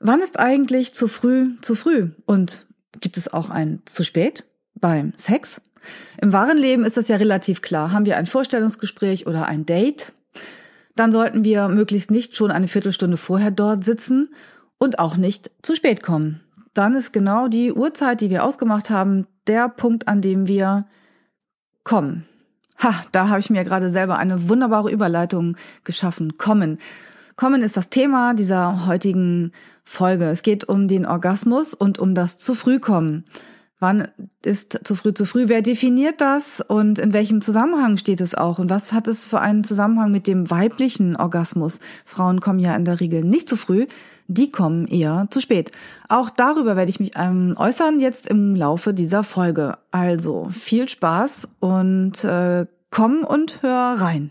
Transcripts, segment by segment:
Wann ist eigentlich zu früh zu früh? Und gibt es auch ein zu spät beim Sex? Im wahren Leben ist das ja relativ klar. Haben wir ein Vorstellungsgespräch oder ein Date, dann sollten wir möglichst nicht schon eine Viertelstunde vorher dort sitzen und auch nicht zu spät kommen. Dann ist genau die Uhrzeit, die wir ausgemacht haben, der Punkt, an dem wir kommen. Ha, da habe ich mir gerade selber eine wunderbare Überleitung geschaffen. Kommen. Kommen ist das Thema dieser heutigen Folge. Es geht um den Orgasmus und um das zu früh kommen. Wann ist zu früh zu früh? Wer definiert das und in welchem Zusammenhang steht es auch? Und was hat es für einen Zusammenhang mit dem weiblichen Orgasmus? Frauen kommen ja in der Regel nicht zu früh, die kommen eher zu spät. Auch darüber werde ich mich ähm, äußern jetzt im Laufe dieser Folge. Also viel Spaß und äh, komm und hör rein.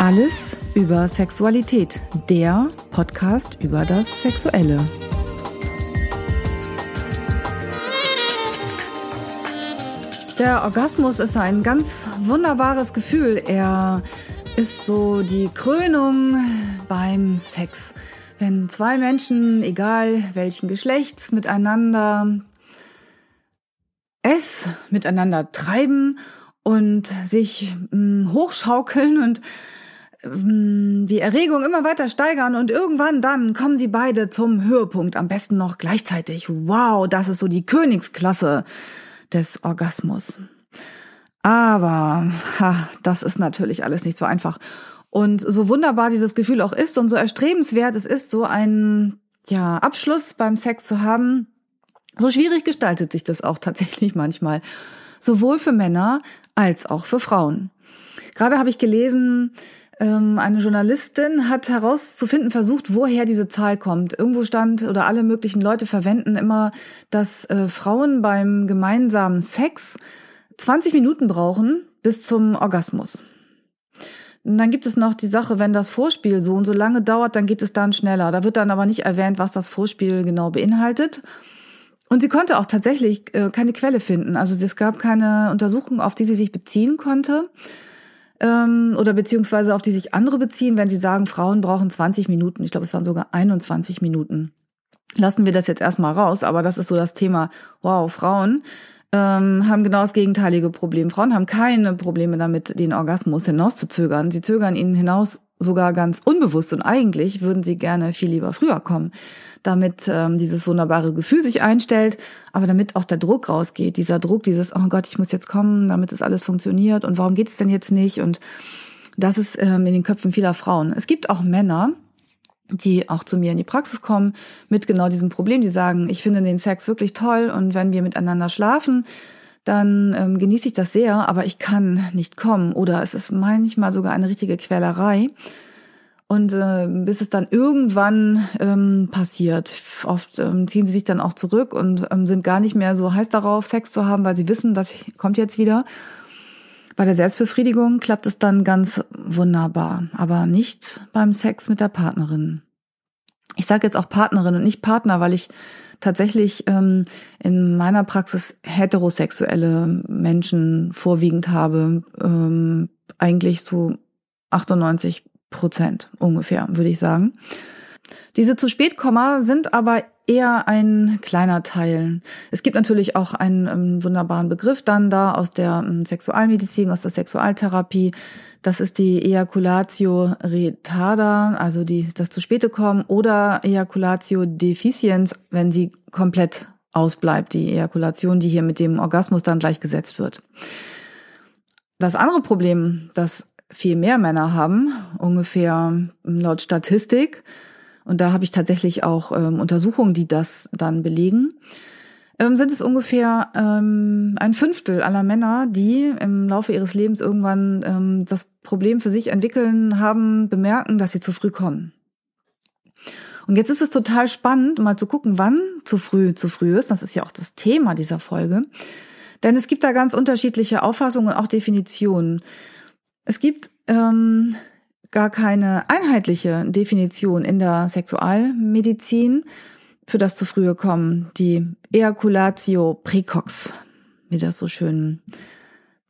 Alles über Sexualität, der Podcast über das Sexuelle. Der Orgasmus ist ein ganz wunderbares Gefühl. Er ist so die Krönung beim Sex. Wenn zwei Menschen, egal welchen Geschlechts, miteinander es miteinander treiben und sich mh, hm, hochschaukeln und die Erregung immer weiter steigern und irgendwann dann kommen sie beide zum Höhepunkt, am besten noch gleichzeitig. Wow, das ist so die Königsklasse des Orgasmus. Aber ha, das ist natürlich alles nicht so einfach. Und so wunderbar dieses Gefühl auch ist und so erstrebenswert es ist, so einen ja, Abschluss beim Sex zu haben, so schwierig gestaltet sich das auch tatsächlich manchmal. Sowohl für Männer als auch für Frauen. Gerade habe ich gelesen, ähm, eine Journalistin hat herauszufinden versucht, woher diese Zahl kommt. Irgendwo stand oder alle möglichen Leute verwenden immer, dass äh, Frauen beim gemeinsamen Sex 20 Minuten brauchen bis zum Orgasmus. Und dann gibt es noch die Sache, wenn das Vorspiel so und so lange dauert, dann geht es dann schneller. Da wird dann aber nicht erwähnt, was das Vorspiel genau beinhaltet. Und sie konnte auch tatsächlich äh, keine Quelle finden. Also es gab keine Untersuchung, auf die sie sich beziehen konnte ähm, oder beziehungsweise auf die sich andere beziehen, wenn sie sagen, Frauen brauchen 20 Minuten. Ich glaube, es waren sogar 21 Minuten. Lassen wir das jetzt erstmal raus, aber das ist so das Thema, wow, Frauen ähm, haben genau das gegenteilige Problem. Frauen haben keine Probleme damit, den Orgasmus hinauszuzögern. Sie zögern ihn hinaus sogar ganz unbewusst und eigentlich würden sie gerne viel lieber früher kommen, damit ähm, dieses wunderbare Gefühl sich einstellt, aber damit auch der Druck rausgeht, dieser Druck, dieses, oh Gott, ich muss jetzt kommen, damit es alles funktioniert und warum geht es denn jetzt nicht und das ist ähm, in den Köpfen vieler Frauen. Es gibt auch Männer, die auch zu mir in die Praxis kommen mit genau diesem Problem, die sagen, ich finde den Sex wirklich toll und wenn wir miteinander schlafen, dann ähm, genieße ich das sehr, aber ich kann nicht kommen oder es ist manchmal sogar eine richtige Quälerei. Und äh, bis es dann irgendwann ähm, passiert, oft ähm, ziehen sie sich dann auch zurück und ähm, sind gar nicht mehr so heiß darauf, Sex zu haben, weil sie wissen, das kommt jetzt wieder. Bei der Selbstbefriedigung klappt es dann ganz wunderbar, aber nicht beim Sex mit der Partnerin. Ich sage jetzt auch Partnerin und nicht Partner, weil ich tatsächlich ähm, in meiner Praxis heterosexuelle Menschen vorwiegend habe, ähm, eigentlich so 98 Prozent ungefähr, würde ich sagen. Diese zu spät Komma sind aber eher ein kleiner Teil. Es gibt natürlich auch einen ähm, wunderbaren Begriff dann da aus der ähm, Sexualmedizin, aus der Sexualtherapie, das ist die Ejaculatio retarda, also die, das zu späte kommen, oder Ejaculatio deficiens, wenn sie komplett ausbleibt, die Ejakulation, die hier mit dem Orgasmus dann gleichgesetzt wird. Das andere Problem, das viel mehr Männer haben, ungefähr laut Statistik, und da habe ich tatsächlich auch ähm, Untersuchungen, die das dann belegen, ähm, sind es ungefähr ähm, ein Fünftel aller Männer, die im Laufe ihres Lebens irgendwann ähm, das Problem für sich entwickeln, haben, bemerken, dass sie zu früh kommen. Und jetzt ist es total spannend, mal zu gucken, wann zu früh zu früh ist. Das ist ja auch das Thema dieser Folge. Denn es gibt da ganz unterschiedliche Auffassungen und auch Definitionen. Es gibt ähm, gar keine einheitliche Definition in der Sexualmedizin für das zu frühe Kommen, die Ejaculatio precox, wie das so schön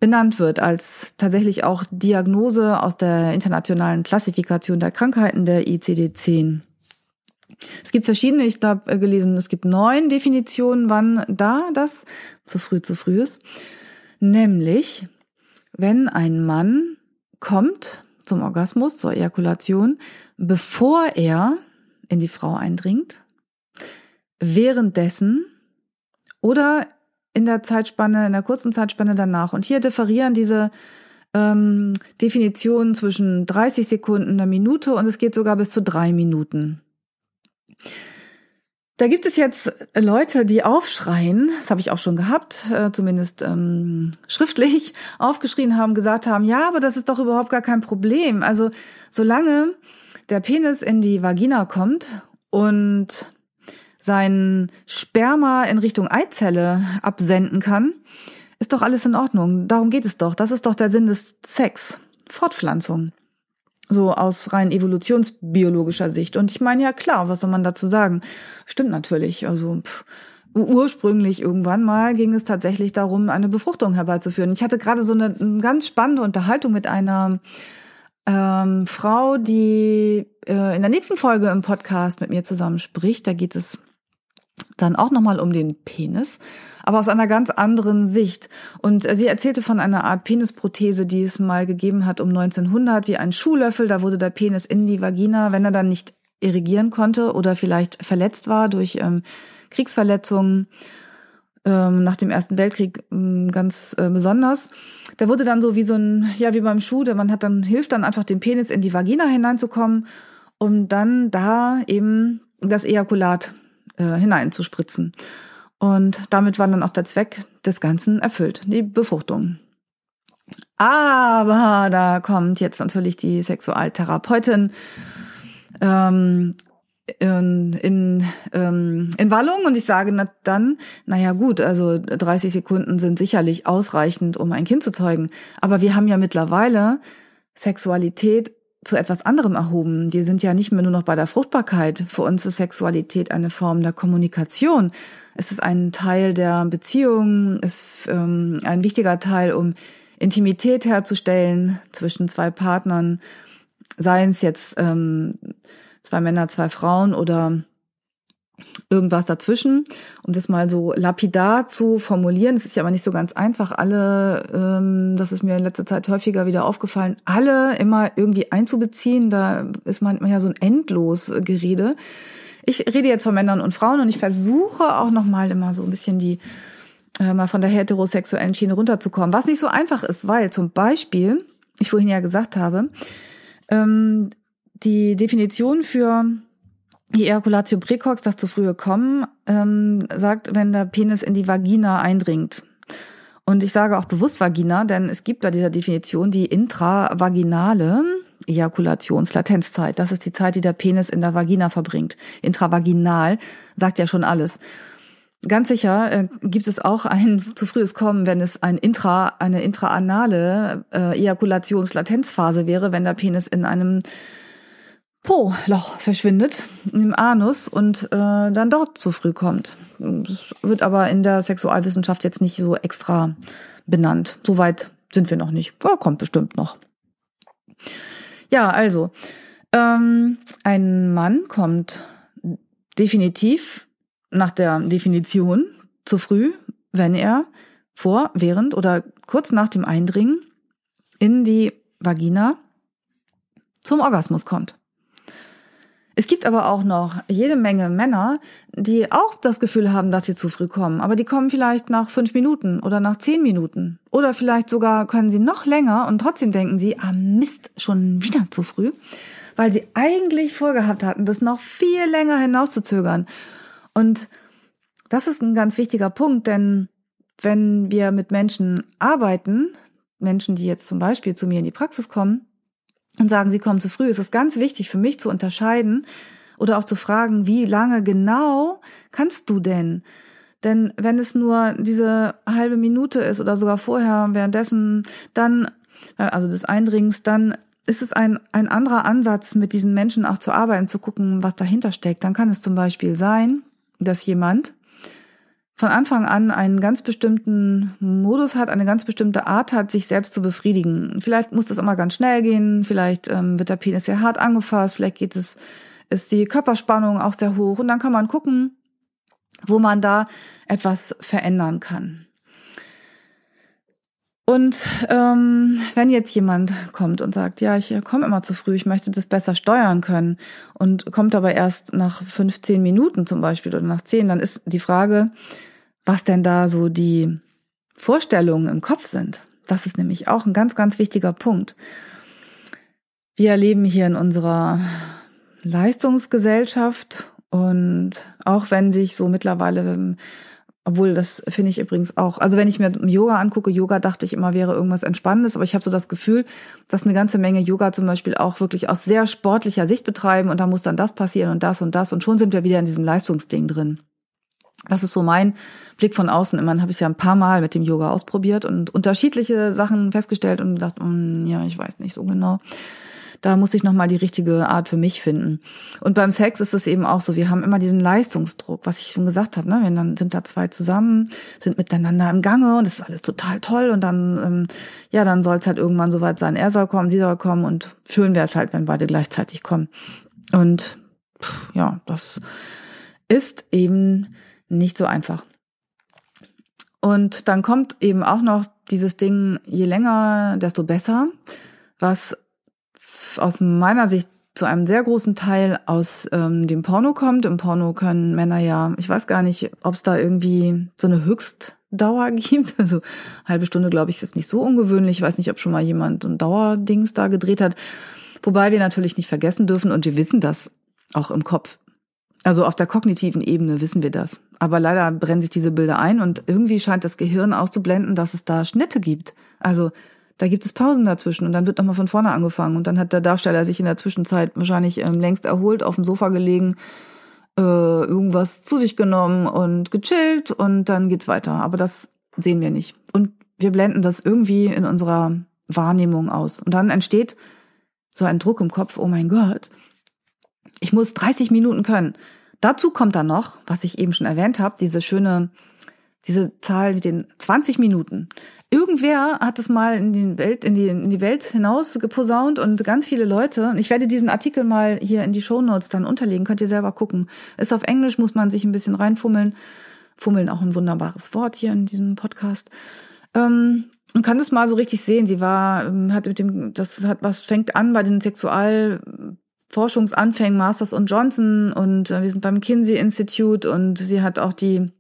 benannt wird, als tatsächlich auch Diagnose aus der internationalen Klassifikation der Krankheiten der ICD-10. Es gibt verschiedene, ich habe gelesen, es gibt neun Definitionen, wann da das zu früh zu früh ist. Nämlich, wenn ein Mann kommt zum Orgasmus, zur Ejakulation, bevor er in die Frau eindringt, währenddessen oder in der Zeitspanne, in der kurzen Zeitspanne danach. Und hier differieren diese ähm, Definitionen zwischen 30 Sekunden, einer Minute und es geht sogar bis zu drei Minuten. Da gibt es jetzt Leute, die aufschreien, das habe ich auch schon gehabt, äh, zumindest ähm, schriftlich aufgeschrien haben, gesagt haben, ja, aber das ist doch überhaupt gar kein Problem. Also solange der Penis in die Vagina kommt und sein Sperma in Richtung Eizelle absenden kann, ist doch alles in Ordnung. Darum geht es doch. Das ist doch der Sinn des Sex. Fortpflanzung so aus rein evolutionsbiologischer Sicht. Und ich meine, ja klar, was soll man dazu sagen? Stimmt natürlich. Also pff, ursprünglich irgendwann mal ging es tatsächlich darum, eine Befruchtung herbeizuführen. Ich hatte gerade so eine, eine ganz spannende Unterhaltung mit einer ähm, Frau, die äh, in der nächsten Folge im Podcast mit mir zusammen spricht. Da geht es dann auch nochmal um den Penis, aber aus einer ganz anderen Sicht. Und äh, sie erzählte von einer Art Penisprothese, die es mal gegeben hat um 1900, wie ein Schuhlöffel. Da wurde der Penis in die Vagina, wenn er dann nicht irrigieren konnte oder vielleicht verletzt war durch ähm, Kriegsverletzungen ähm, nach dem Ersten Weltkrieg ähm, ganz äh, besonders. Der wurde dann so wie so ein, ja, wie beim Schuh, der man hat dann, hilft dann einfach dem Penis in die Vagina hineinzukommen, um dann da eben das Ejakulat äh, hineinzuspritzen. Und damit war dann auch der Zweck des Ganzen erfüllt, die Befruchtung. Aber da kommt jetzt natürlich die Sexualtherapeutin ähm, in, in, ähm, in Wallung und ich sage na, dann, naja gut, also 30 Sekunden sind sicherlich ausreichend, um ein Kind zu zeugen. Aber wir haben ja mittlerweile Sexualität zu etwas anderem erhoben. Die sind ja nicht mehr nur noch bei der Fruchtbarkeit. Für uns ist Sexualität eine Form der Kommunikation. Es ist ein Teil der Beziehung, ist ähm, ein wichtiger Teil, um Intimität herzustellen zwischen zwei Partnern, seien es jetzt ähm, zwei Männer, zwei Frauen oder irgendwas dazwischen, um das mal so lapidar zu formulieren. Es ist ja aber nicht so ganz einfach, alle, ähm, das ist mir in letzter Zeit häufiger wieder aufgefallen, alle immer irgendwie einzubeziehen. Da ist manchmal ja so ein endlos Gerede. Ich rede jetzt von Männern und Frauen und ich versuche auch nochmal immer so ein bisschen die äh, mal von der heterosexuellen Schiene runterzukommen, was nicht so einfach ist, weil zum Beispiel, ich vorhin ja gesagt habe, ähm, die Definition für die Ejaculatio precox, das zu frühe Kommen, ähm, sagt, wenn der Penis in die Vagina eindringt. Und ich sage auch bewusst Vagina, denn es gibt bei dieser Definition die intravaginale Ejakulationslatenzzeit. Das ist die Zeit, die der Penis in der Vagina verbringt. Intravaginal sagt ja schon alles. Ganz sicher äh, gibt es auch ein zu frühes Kommen, wenn es ein intra, eine intraanale äh, Ejakulationslatenzphase wäre, wenn der Penis in einem Po-Loch verschwindet, im Anus und äh, dann dort zu früh kommt. Das wird aber in der Sexualwissenschaft jetzt nicht so extra benannt. Soweit sind wir noch nicht. Ja, kommt bestimmt noch. Ja, also, ähm, ein Mann kommt definitiv nach der Definition zu früh, wenn er vor, während oder kurz nach dem Eindringen in die Vagina zum Orgasmus kommt. Es gibt aber auch noch jede Menge Männer, die auch das Gefühl haben, dass sie zu früh kommen. Aber die kommen vielleicht nach fünf Minuten oder nach zehn Minuten. Oder vielleicht sogar können sie noch länger und trotzdem denken sie, ah Mist, schon wieder zu früh. Weil sie eigentlich vorgehabt hatten, das noch viel länger hinauszuzögern. Und das ist ein ganz wichtiger Punkt, denn wenn wir mit Menschen arbeiten, Menschen, die jetzt zum Beispiel zu mir in die Praxis kommen und sagen, sie kommen zu früh, ist es ganz wichtig für mich zu unterscheiden oder auch zu fragen, wie lange genau kannst du denn? Denn wenn es nur diese halbe Minute ist oder sogar vorher, währenddessen, dann, äh, also des Eindringens, dann ist es ein, ein anderer Ansatz, mit diesen Menschen auch zu arbeiten, zu gucken, was dahinter steckt. Dann kann es zum Beispiel sein, dass jemand von Anfang an einen ganz bestimmten Modus hat, eine ganz bestimmte Art hat, sich selbst zu befriedigen. Vielleicht muss das immer ganz schnell gehen, vielleicht ähm, wird der Penis sehr hart angefasst, vielleicht geht es, ist die Körperspannung auch sehr hoch und dann kann man gucken, wo man da etwas verändern kann. Und ähm, wenn jetzt jemand kommt und sagt, ja, ich komme immer zu früh, ich möchte das besser steuern können und kommt aber erst nach 15 Minuten zum Beispiel oder nach 10, dann ist die Frage, was denn da so die Vorstellungen im Kopf sind. Das ist nämlich auch ein ganz, ganz wichtiger Punkt. Wir leben hier in unserer Leistungsgesellschaft und auch wenn sich so mittlerweile, obwohl das finde ich übrigens auch, also wenn ich mir Yoga angucke, Yoga dachte ich immer wäre irgendwas Entspannendes, aber ich habe so das Gefühl, dass eine ganze Menge Yoga zum Beispiel auch wirklich aus sehr sportlicher Sicht betreiben und da muss dann das passieren und das und das und schon sind wir wieder in diesem Leistungsding drin. Das ist so mein Blick von außen. Immerhin habe ich es ja ein paar Mal mit dem Yoga ausprobiert und unterschiedliche Sachen festgestellt und gedacht, mm, ja, ich weiß nicht so genau. Da muss ich nochmal die richtige Art für mich finden. Und beim Sex ist es eben auch so, wir haben immer diesen Leistungsdruck, was ich schon gesagt habe, ne? Wenn dann sind da zwei zusammen, sind miteinander im Gange und es ist alles total toll und dann, ähm, ja, dann soll es halt irgendwann soweit sein, er soll kommen, sie soll kommen und schön wäre es halt, wenn beide gleichzeitig kommen. Und pff, ja, das ist eben nicht so einfach. Und dann kommt eben auch noch dieses Ding, je länger, desto besser, was aus meiner Sicht zu einem sehr großen Teil aus ähm, dem Porno kommt. Im Porno können Männer ja, ich weiß gar nicht, ob es da irgendwie so eine Höchstdauer gibt. Also halbe Stunde, glaube ich, ist jetzt nicht so ungewöhnlich. Ich weiß nicht, ob schon mal jemand ein Dauerdings da gedreht hat. Wobei wir natürlich nicht vergessen dürfen, und wir wissen das auch im Kopf, also auf der kognitiven Ebene wissen wir das. Aber leider brennen sich diese Bilder ein und irgendwie scheint das Gehirn auszublenden, dass es da Schnitte gibt. Also da gibt es Pausen dazwischen und dann wird nochmal von vorne angefangen und dann hat der Darsteller sich in der Zwischenzeit wahrscheinlich ähm, längst erholt, auf dem Sofa gelegen, äh, irgendwas zu sich genommen und gechillt und dann geht's weiter. Aber das sehen wir nicht. Und wir blenden das irgendwie in unserer Wahrnehmung aus. Und dann entsteht so ein Druck im Kopf, oh mein Gott, ich muss 30 Minuten können. Dazu kommt dann noch, was ich eben schon erwähnt habe, diese schöne, diese Zahl mit den 20 Minuten. Irgendwer hat es mal in die Welt, in die, in die Welt hinaus geposaunt und ganz viele Leute. Ich werde diesen Artikel mal hier in die Show Notes dann unterlegen, könnt ihr selber gucken. Ist auf Englisch, muss man sich ein bisschen reinfummeln. Fummeln auch ein wunderbares Wort hier in diesem Podcast. Ähm, und kann das mal so richtig sehen. Sie war, ähm, hat mit dem, das hat was fängt an bei den Sexual Forschungsanfängen Masters und Johnson und äh, wir sind beim Kinsey Institute und sie hat auch die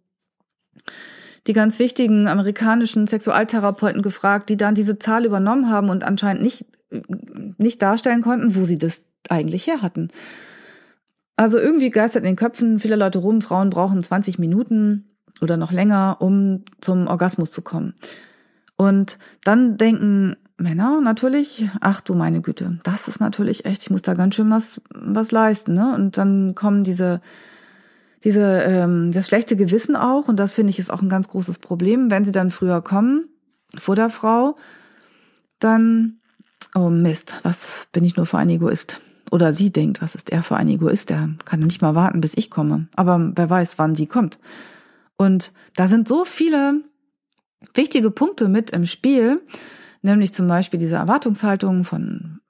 die ganz wichtigen amerikanischen Sexualtherapeuten gefragt, die dann diese Zahl übernommen haben und anscheinend nicht nicht darstellen konnten, wo sie das eigentlich her hatten. Also irgendwie geistert in den Köpfen viele Leute rum, Frauen brauchen 20 Minuten oder noch länger, um zum Orgasmus zu kommen. Und dann denken Männer natürlich, ach du meine Güte, das ist natürlich echt, ich muss da ganz schön was, was leisten, ne? Und dann kommen diese, diese, ähm, das schlechte Gewissen auch, und das finde ich ist auch ein ganz großes Problem, wenn sie dann früher kommen, vor der Frau, dann, oh Mist, was bin ich nur für ein Egoist? Oder sie denkt, was ist er für ein Egoist? Der kann nicht mal warten, bis ich komme. Aber wer weiß, wann sie kommt. Und da sind so viele wichtige Punkte mit im Spiel, nämlich zum Beispiel diese Erwartungshaltung von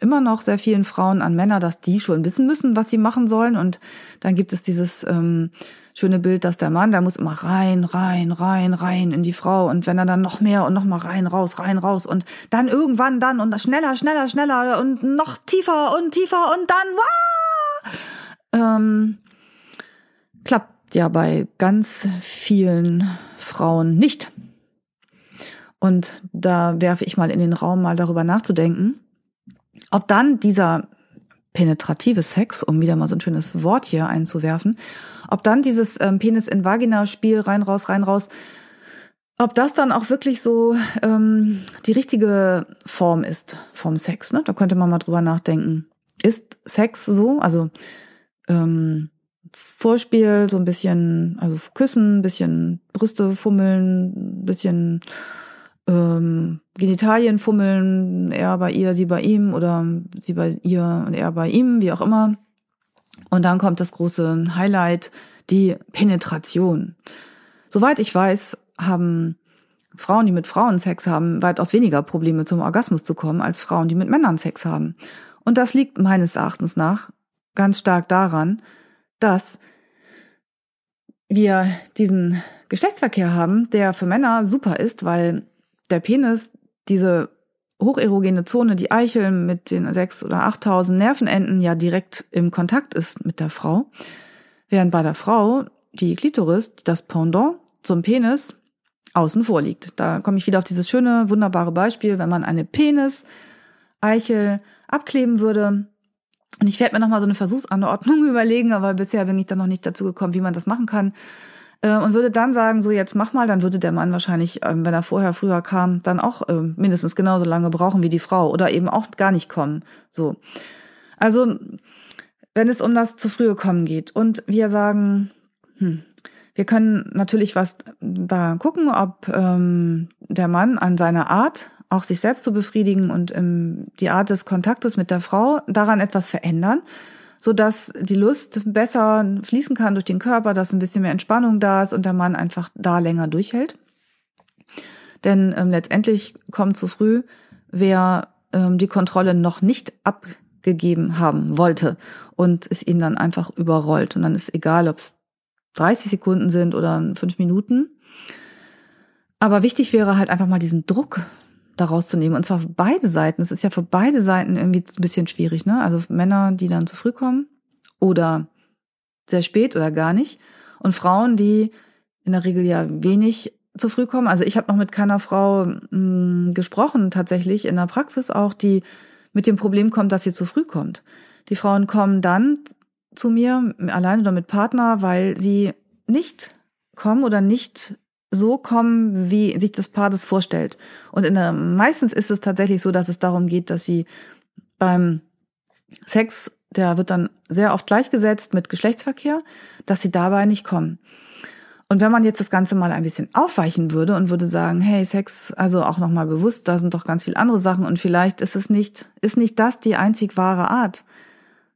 immer noch sehr vielen Frauen an Männer, dass die schon wissen müssen, was sie machen sollen. Und dann gibt es dieses ähm, schöne Bild, dass der Mann, der muss immer rein, rein, rein, rein in die Frau. Und wenn er dann noch mehr und noch mal rein, raus, rein, raus und dann irgendwann dann und schneller, schneller, schneller und noch tiefer und tiefer und dann, wow! Ähm, klappt ja bei ganz vielen Frauen nicht. Und da werfe ich mal in den Raum, mal darüber nachzudenken, ob dann dieser penetrative Sex, um wieder mal so ein schönes Wort hier einzuwerfen, ob dann dieses ähm, Penis in Vagina Spiel rein raus rein raus, ob das dann auch wirklich so ähm, die richtige Form ist vom Sex, ne? Da könnte man mal drüber nachdenken. Ist Sex so, also ähm, Vorspiel, so ein bisschen, also küssen, ein bisschen Brüste fummeln, ein bisschen ähm, Genitalien fummeln, er bei ihr, sie bei ihm oder sie bei ihr und er bei ihm, wie auch immer. Und dann kommt das große Highlight, die Penetration. Soweit ich weiß, haben Frauen, die mit Frauen Sex haben, weitaus weniger Probleme zum Orgasmus zu kommen, als Frauen, die mit Männern Sex haben. Und das liegt meines Erachtens nach ganz stark daran, dass wir diesen Geschlechtsverkehr haben, der für Männer super ist, weil der Penis diese hocherogene Zone, die Eichel mit den sechs oder achttausend Nervenenden ja direkt im Kontakt ist mit der Frau. Während bei der Frau die Klitoris, das Pendant zum Penis, außen vor liegt. Da komme ich wieder auf dieses schöne, wunderbare Beispiel, wenn man eine Penis-Eichel abkleben würde. Und ich werde mir nochmal so eine Versuchsanordnung überlegen, aber bisher bin ich da noch nicht dazu gekommen, wie man das machen kann. Äh, und würde dann sagen, so jetzt mach mal, dann würde der Mann wahrscheinlich, ähm, wenn er vorher früher kam, dann auch äh, mindestens genauso lange brauchen wie die Frau oder eben auch gar nicht kommen. So. Also, wenn es um das zu frühe kommen geht und wir sagen, hm, wir können natürlich was da gucken, ob ähm, der Mann an seiner Art, auch sich selbst zu befriedigen und ähm, die Art des Kontaktes mit der Frau daran etwas verändern so dass die Lust besser fließen kann durch den Körper, dass ein bisschen mehr Entspannung da ist und der Mann einfach da länger durchhält. Denn ähm, letztendlich kommt zu früh, wer ähm, die Kontrolle noch nicht abgegeben haben wollte und es ihn dann einfach überrollt. Und dann ist egal, ob es 30 Sekunden sind oder fünf Minuten. Aber wichtig wäre halt einfach mal diesen Druck daraus zu nehmen. Und zwar für beide Seiten. Es ist ja für beide Seiten irgendwie ein bisschen schwierig, ne? Also Männer, die dann zu früh kommen oder sehr spät oder gar nicht. Und Frauen, die in der Regel ja wenig zu früh kommen. Also ich habe noch mit keiner Frau mh, hm, gesprochen, tatsächlich in der Praxis auch, die mit dem Problem kommt, dass sie zu früh kommt. Die Frauen kommen dann zu mir, allein oder mit Partner, weil sie nicht kommen oder nicht so kommen, wie sich das Paar das vorstellt. Und in der, meistens ist es tatsächlich so, dass es darum geht, dass sie beim Sex, der wird dann sehr oft gleichgesetzt mit Geschlechtsverkehr, dass sie dabei nicht kommen. Und wenn man jetzt das Ganze mal ein bisschen aufweichen würde und würde sagen, hey, Sex, also auch nochmal bewusst, da sind doch ganz viele andere Sachen und vielleicht ist es nicht, ist nicht das die einzig wahre Art,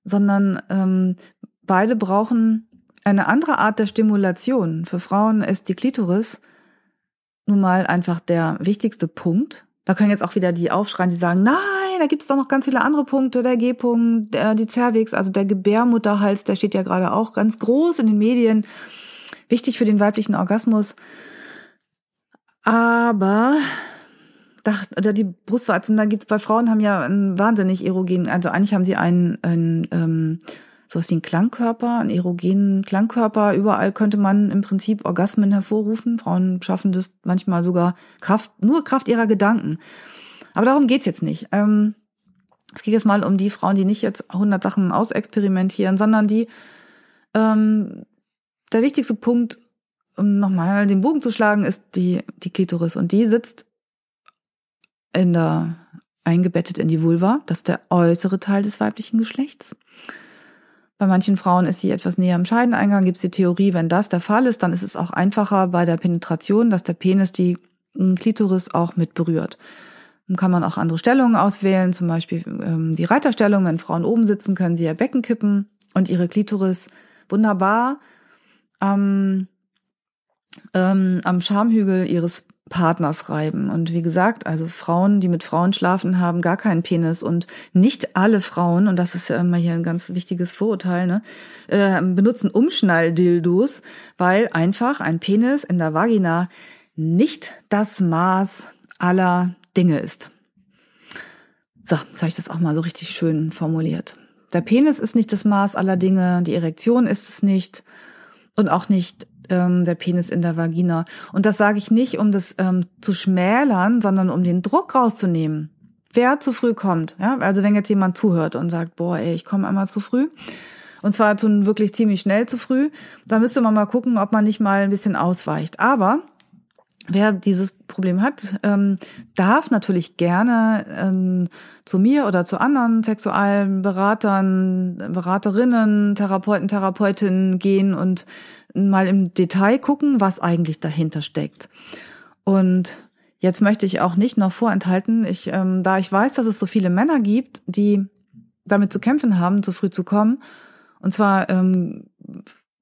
sondern ähm, beide brauchen eine andere Art der Stimulation. Für Frauen ist die Klitoris nun mal einfach der wichtigste Punkt. Da können jetzt auch wieder die aufschreien, die sagen, nein, da gibt es doch noch ganz viele andere Punkte, der G-Punkt, der, die Cervix, also der Gebärmutterhals, der steht ja gerade auch ganz groß in den Medien, wichtig für den weiblichen Orgasmus. Aber oder die Brustwarzen, da gibt's bei Frauen haben ja einen wahnsinnig erogen, also eigentlich haben sie einen, einen ähm, sowas wie ein Klangkörper, einen erogenen Klangkörper. Überall könnte man im Prinzip Orgasmen hervorrufen. Frauen schaffen das manchmal sogar Kraft, nur Kraft ihrer Gedanken. Aber darum geht's jetzt nicht. Ähm, es geht jetzt mal um die Frauen, die nicht jetzt 100 Sachen ausexperimentieren, sondern die, ähm, der wichtigste Punkt, um nochmal den Bogen zu schlagen, ist die, die Klitoris. Und die sitzt in der, eingebettet in die Vulva. Das ist der äußere Teil des weiblichen Geschlechts. Bei manchen Frauen ist sie etwas näher am Scheideneingang. Gibt es die Theorie, wenn das der Fall ist, dann ist es auch einfacher bei der Penetration, dass der Penis die Klitoris auch mit berührt. Dann kann man auch andere Stellungen auswählen, zum Beispiel ähm, die Reiterstellung. Wenn Frauen oben sitzen, können sie ihr Becken kippen und ihre Klitoris wunderbar am, ähm, am Schamhügel ihres Partners reiben. Und wie gesagt, also Frauen, die mit Frauen schlafen, haben gar keinen Penis. Und nicht alle Frauen, und das ist ja immer hier ein ganz wichtiges Vorurteil, ne, äh, benutzen Umschnalldildos, weil einfach ein Penis in der Vagina nicht das Maß aller Dinge ist. So, jetzt habe ich das auch mal so richtig schön formuliert. Der Penis ist nicht das Maß aller Dinge, die Erektion ist es nicht und auch nicht ähm, der Penis in der Vagina. Und das sage ich nicht, um das ähm, zu schmälern, sondern um den Druck rauszunehmen. wer zu früh kommt. Ja? Also wenn jetzt jemand zuhört und sagt, boah, ey, ich komme einmal zu früh, und zwar zu wirklich ziemlich schnell zu früh, dann müsste man mal gucken, ob man nicht mal ein bisschen ausweicht. Aber Wer dieses Problem hat, ähm, darf natürlich gerne ähm, zu mir oder zu anderen sexualen Beratern, Beraterinnen, Therapeuten, Therapeutinnen gehen und mal im Detail gucken, was eigentlich dahinter steckt. Und jetzt möchte ich auch nicht noch vorenthalten, ich, ähm, da ich weiß, dass es so viele Männer gibt, die damit zu kämpfen haben, zu früh zu kommen, und zwar ähm,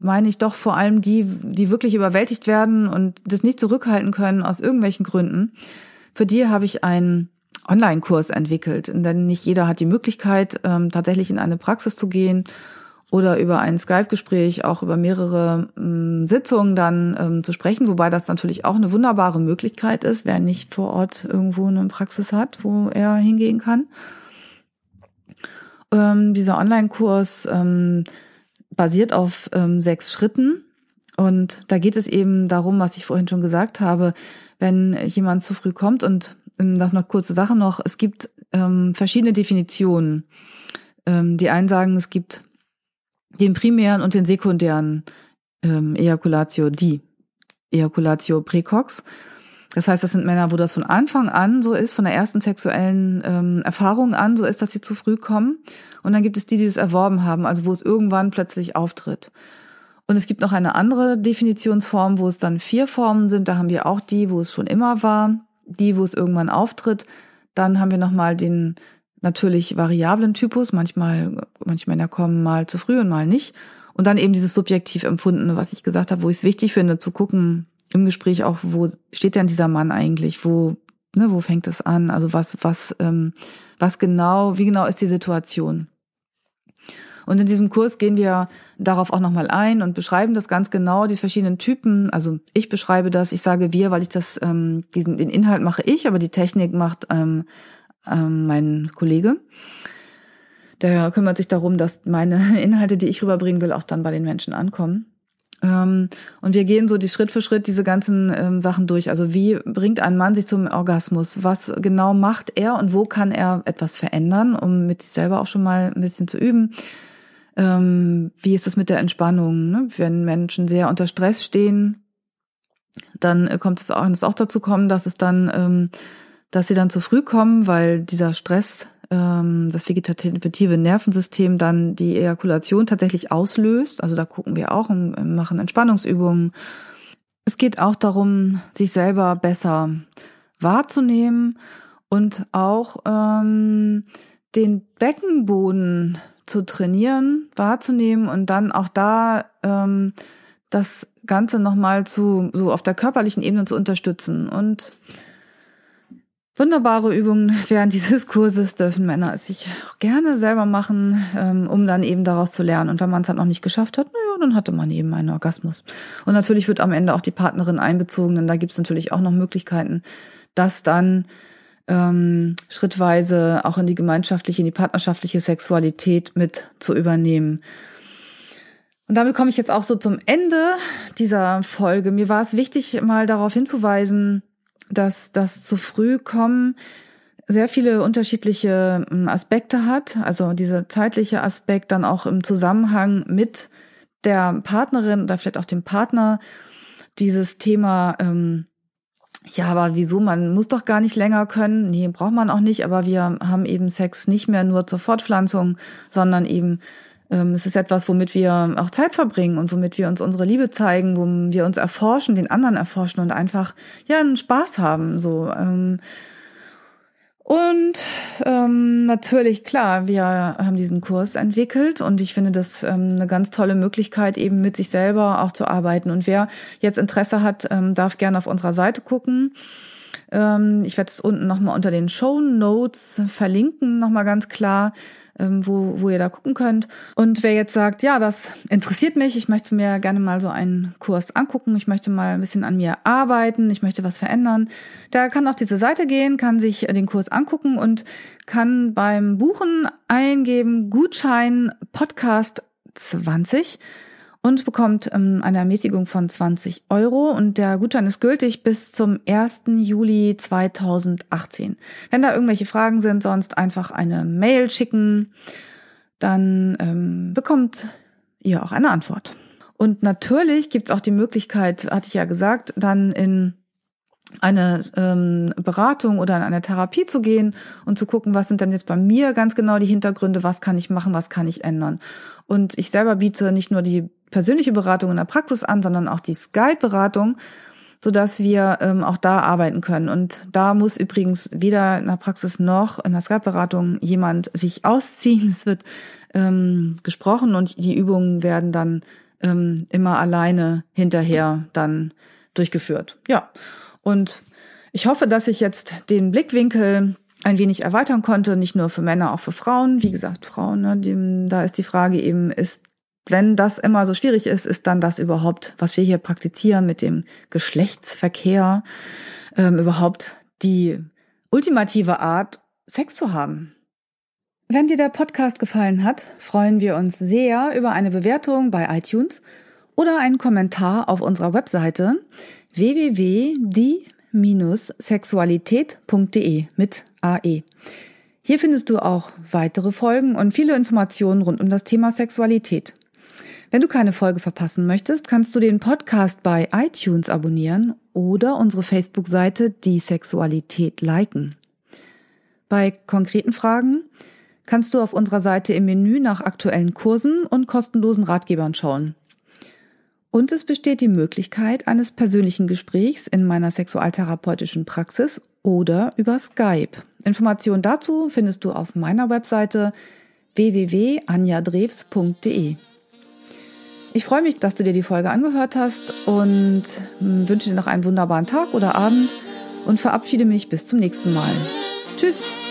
meine ich doch vor allem die, die wirklich überwältigt werden und das nicht zurückhalten können aus irgendwelchen Gründen. Für die habe ich einen Online-Kurs entwickelt, denn nicht jeder hat die Möglichkeit, ähm, tatsächlich in eine Praxis zu gehen oder über ein Skype-Gespräch auch über mehrere ähm, Sitzungen dann ähm, zu sprechen, wobei das natürlich auch eine wunderbare Möglichkeit ist, wer nicht vor Ort irgendwo eine Praxis hat, wo er hingehen kann. Ähm, dieser Online-Kurs ähm, basiert auf ähm, sechs Schritten. Und da geht es eben darum, was ich vorhin schon gesagt habe, wenn jemand zu früh kommt und ähm, das noch kurze Sache noch, es gibt ähm, verschiedene Definitionen. Ähm, die einen sagen, es gibt den primären und den sekundären ähm, Ejakulatio, die Ejakulatio precox. Das heißt, das sind Männer, wo das von Anfang an so ist, von der ersten sexuellen ähm, Erfahrung an so ist, dass sie zu früh kommen. Und dann gibt es die, die es erworben haben, also wo es irgendwann plötzlich auftritt. Und es gibt noch eine andere Definitionsform, wo es dann vier Formen sind. Da haben wir auch die, wo es schon immer war, die, wo es irgendwann auftritt. Dann haben wir nochmal den natürlich variablen Typus. Manchmal, manche Männer kommen mal zu früh und mal nicht. Und dann eben dieses subjektiv empfundene, was ich gesagt habe, wo ich es wichtig finde, zu gucken, im Gespräch auch, wo steht denn dieser Mann eigentlich? Wo, ne, wo fängt es an? Also was, was, ähm, was genau, wie genau ist die Situation? Und in diesem Kurs gehen wir darauf auch nochmal ein und beschreiben das ganz genau, die verschiedenen Typen. Also ich beschreibe das, ich sage wir, weil ich das, ähm, diesen, den Inhalt mache ich, aber die Technik macht ähm, ähm, mein Kollege. Der kümmert sich darum, dass meine Inhalte, die ich rüberbringen will, auch dann bei den Menschen ankommen. Ähm, und wir gehen so die Schritt für Schritt diese ganzen ähm, Sachen durch. Also wie bringt ein Mann sich zum Orgasmus? Was genau macht er und wo kann er etwas verändern, um mit sich selber auch schon mal ein bisschen zu üben? Ähm, wie ist das mit der Entspannung? Ne? Wenn Menschen sehr unter Stress stehen, dann äh, kommt es auch, es auch dazu kommen, dass es dann, dass sie dann zu früh kommen, weil dieser Stress ähm, das vegetative Nervensystem dann die Ejakulation tatsächlich auslöst. Also da gucken wir auch und machen Entspannungsübungen. Es geht auch darum, sich selber besser wahrzunehmen und auch ähm, den Beckenboden zu trainieren, wahrzunehmen und dann auch da ähm, das Ganze nochmal zu so auf der körperlichen Ebene zu unterstützen. Und Wunderbare Übungen während dieses Kurses dürfen Männer es sich auch gerne selber machen, ähm, um dann eben daraus zu lernen. Und wenn man es halt noch nicht geschafft hat, naja, dann hatte man eben einen Orgasmus. Und natürlich wird am Ende auch die Partnerin einbezogen, denn da gibt es natürlich auch noch Möglichkeiten, das dann ähm, schrittweise auch in die gemeinschaftliche, in die partnerschaftliche Sexualität mit zu übernehmen. Und damit komme ich jetzt auch so zum Ende dieser Folge. Mir war es wichtig, mal darauf hinzuweisen, dass das zu früh kommen sehr viele unterschiedliche hm, Aspekte hat. Also dieser zeitliche Aspekt dann auch im Zusammenhang mit der Partnerin oder vielleicht auch dem Partner. Dieses Thema, ähm, ja, aber wieso? Man muss doch gar nicht länger können. Nee, braucht man auch nicht. Aber wir haben eben Sex nicht mehr nur zur Fortpflanzung, sondern eben es ist etwas, womit wir auch Zeit verbringen und womit wir uns unsere Liebe zeigen, wo wir uns erforschen, den anderen erforschen und einfach ja einen Spaß haben. So ähm, und ähm, natürlich, klar, wir haben diesen Kurs entwickelt und ich finde das ähm, eine ganz tolle Möglichkeit, eben mit sich selber auch zu arbeiten. Und wer jetzt Interesse hat, ähm, darf gerne auf unserer Seite gucken. Ähm, ich werde es unten nochmal unter den Show Notes verlinken, nochmal ganz klar ähm, wo, wo ihr da gucken könnt. Und wer jetzt sagt, ja, das interessiert mich, ich möchte mir gerne mal so einen Kurs angucken, ich möchte mal ein bisschen an mir arbeiten, ich möchte was verändern, der kann auf diese Seite gehen, kann sich den Kurs angucken und kann beim Buchen eingeben Gutschein Podcast 20 und bekommt ähm, eine Ermäßigung von 20 Euro und der Gutschein ist gültig bis zum 1. Juli 2018. Wenn da irgendwelche Fragen sind, sonst einfach eine Mail schicken, dann ähm, bekommt ihr auch eine Antwort. Und natürlich gibt's auch die Möglichkeit, hatte ich ja gesagt, dann in eine ähm, Beratung oder in eine Therapie zu gehen und zu gucken, was sind denn jetzt bei mir ganz genau die Hintergründe, was kann ich machen, was kann ich ändern. Und ich selber biete nicht nur die persönliche Beratung in der Praxis an, sondern auch die Skype-Beratung, so dass wir ähm, auch da arbeiten können. Und da muss übrigens weder in der Praxis noch in der Skype-Beratung jemand sich ausziehen. Es wird ähm, gesprochen und die Übungen werden dann ähm, immer alleine hinterher dann durchgeführt. Ja, und ich hoffe, dass ich jetzt den Blickwinkel ein wenig erweitern konnte, nicht nur für Männer, auch für Frauen. Wie gesagt, Frauen, ne, die, da ist die Frage eben, ist wenn das immer so schwierig ist, ist dann das überhaupt, was wir hier praktizieren mit dem Geschlechtsverkehr, ähm, überhaupt die ultimative Art, Sex zu haben. Wenn dir der Podcast gefallen hat, freuen wir uns sehr über eine Bewertung bei iTunes oder einen Kommentar auf unserer Webseite www.die-sexualität.de mit AE. Hier findest du auch weitere Folgen und viele Informationen rund um das Thema Sexualität. Wenn du keine Folge verpassen möchtest, kannst du den Podcast bei iTunes abonnieren oder unsere Facebook-Seite Die Sexualität liken. Bei konkreten Fragen kannst du auf unserer Seite im Menü nach aktuellen Kursen und kostenlosen Ratgebern schauen. Und es besteht die Möglichkeit eines persönlichen Gesprächs in meiner sexualtherapeutischen Praxis oder über Skype. Informationen dazu findest du auf meiner Webseite www.anjadrews.de. Ich freue mich, dass du dir die Folge angehört hast und hm, wünsche dir noch einen wunderbaren Tag oder Abend und verabschiede mich bis zum nächsten Mal. Tschüss!